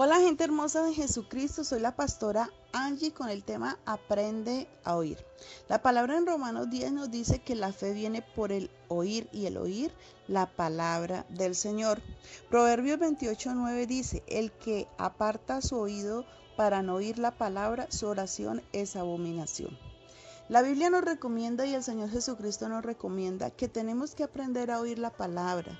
Hola gente hermosa de Jesucristo, soy la pastora Angie con el tema Aprende a oír. La palabra en Romanos 10 nos dice que la fe viene por el oír y el oír la palabra del Señor. Proverbios 28.9 dice, el que aparta su oído para no oír la palabra, su oración es abominación. La Biblia nos recomienda y el Señor Jesucristo nos recomienda que tenemos que aprender a oír la palabra,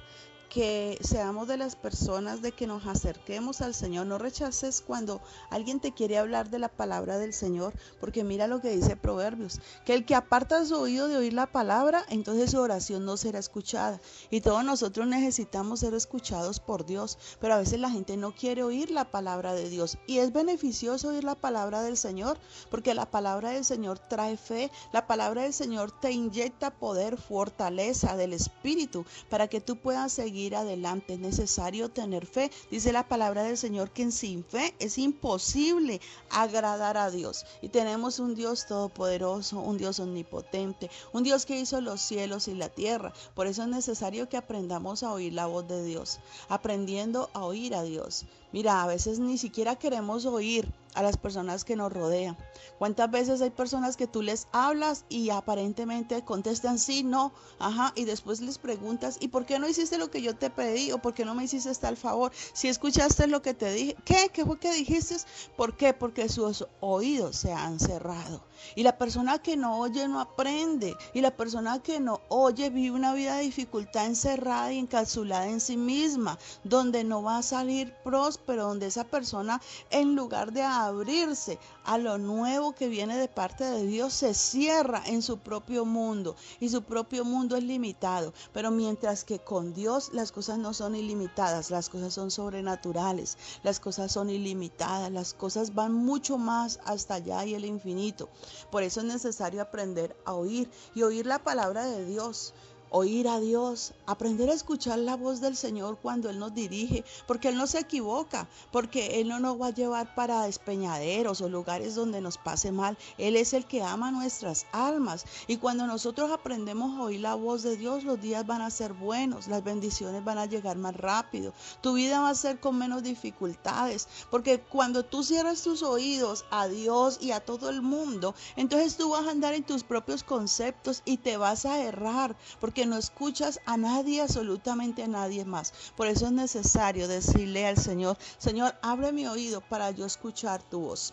que seamos de las personas de que nos acerquemos al Señor. No rechaces cuando alguien te quiere hablar de la palabra del Señor, porque mira lo que dice Proverbios, que el que aparta su oído de oír la palabra, entonces su oración no será escuchada. Y todos nosotros necesitamos ser escuchados por Dios, pero a veces la gente no quiere oír la palabra de Dios. Y es beneficioso oír la palabra del Señor, porque la palabra del Señor trae fe, la palabra del Señor te inyecta poder, fortaleza del Espíritu, para que tú puedas seguir adelante. Es necesario tener fe. Dice la palabra del Señor que sin fe es imposible agradar a Dios. Y tenemos un Dios todopoderoso, un Dios omnipotente, un Dios que hizo los cielos y la tierra. Por eso es necesario que aprendamos a oír la voz de Dios, aprendiendo a oír a Dios. Mira, a veces ni siquiera queremos oír a las personas que nos rodean. ¿Cuántas veces hay personas que tú les hablas y aparentemente contestan sí, no, ajá, y después les preguntas, ¿y por qué no hiciste lo que yo te pedí? ¿O por qué no me hiciste tal favor? Si escuchaste lo que te dije, ¿qué? ¿Qué fue que dijiste? ¿Por qué? Porque sus oídos se han cerrado. Y la persona que no oye no aprende. Y la persona que no oye vive una vida de dificultad encerrada y encapsulada en sí misma, donde no va a salir próspero, donde esa persona en lugar de abrirse a lo nuevo que viene de parte de Dios, se cierra en su propio mundo. Y su propio mundo es limitado. Pero mientras que con Dios las cosas no son ilimitadas, las cosas son sobrenaturales, las cosas son ilimitadas, las cosas van mucho más hasta allá y el infinito. Por eso es necesario aprender a oír y oír la palabra de Dios oír a Dios, aprender a escuchar la voz del Señor cuando Él nos dirige, porque Él no se equivoca, porque Él no nos va a llevar para despeñaderos o lugares donde nos pase mal. Él es el que ama nuestras almas. Y cuando nosotros aprendemos a oír la voz de Dios, los días van a ser buenos, las bendiciones van a llegar más rápido, tu vida va a ser con menos dificultades, porque cuando tú cierras tus oídos a Dios y a todo el mundo, entonces tú vas a andar en tus propios conceptos y te vas a errar, porque que no escuchas a nadie, absolutamente a nadie más. Por eso es necesario decirle al Señor, Señor, abre mi oído para yo escuchar tu voz.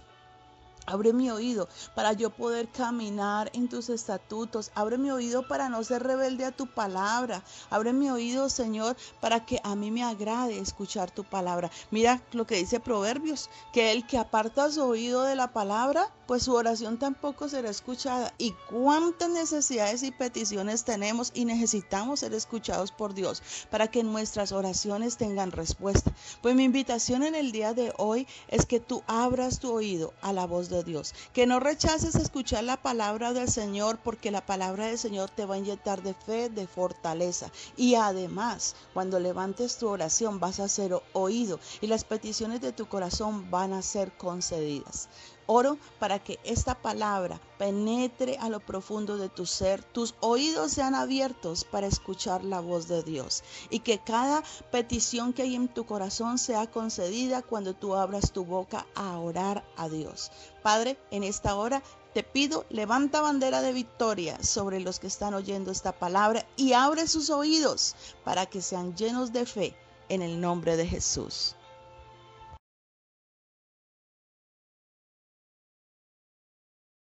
Abre mi oído para yo poder caminar en tus estatutos. Abre mi oído para no ser rebelde a tu palabra. Abre mi oído, Señor, para que a mí me agrade escuchar tu palabra. Mira lo que dice Proverbios, que el que aparta su oído de la palabra, pues su oración tampoco será escuchada. Y cuántas necesidades y peticiones tenemos y necesitamos ser escuchados por Dios para que nuestras oraciones tengan respuesta. Pues mi invitación en el día de hoy es que tú abras tu oído a la voz de Dios. Que no rechaces escuchar la palabra del Señor porque la palabra del Señor te va a inyectar de fe, de fortaleza. Y además, cuando levantes tu oración vas a ser oído y las peticiones de tu corazón van a ser concedidas. Oro para que esta palabra penetre a lo profundo de tu ser, tus oídos sean abiertos para escuchar la voz de Dios y que cada petición que hay en tu corazón sea concedida cuando tú abras tu boca a orar a Dios. Padre, en esta hora te pido, levanta bandera de victoria sobre los que están oyendo esta palabra y abre sus oídos para que sean llenos de fe en el nombre de Jesús.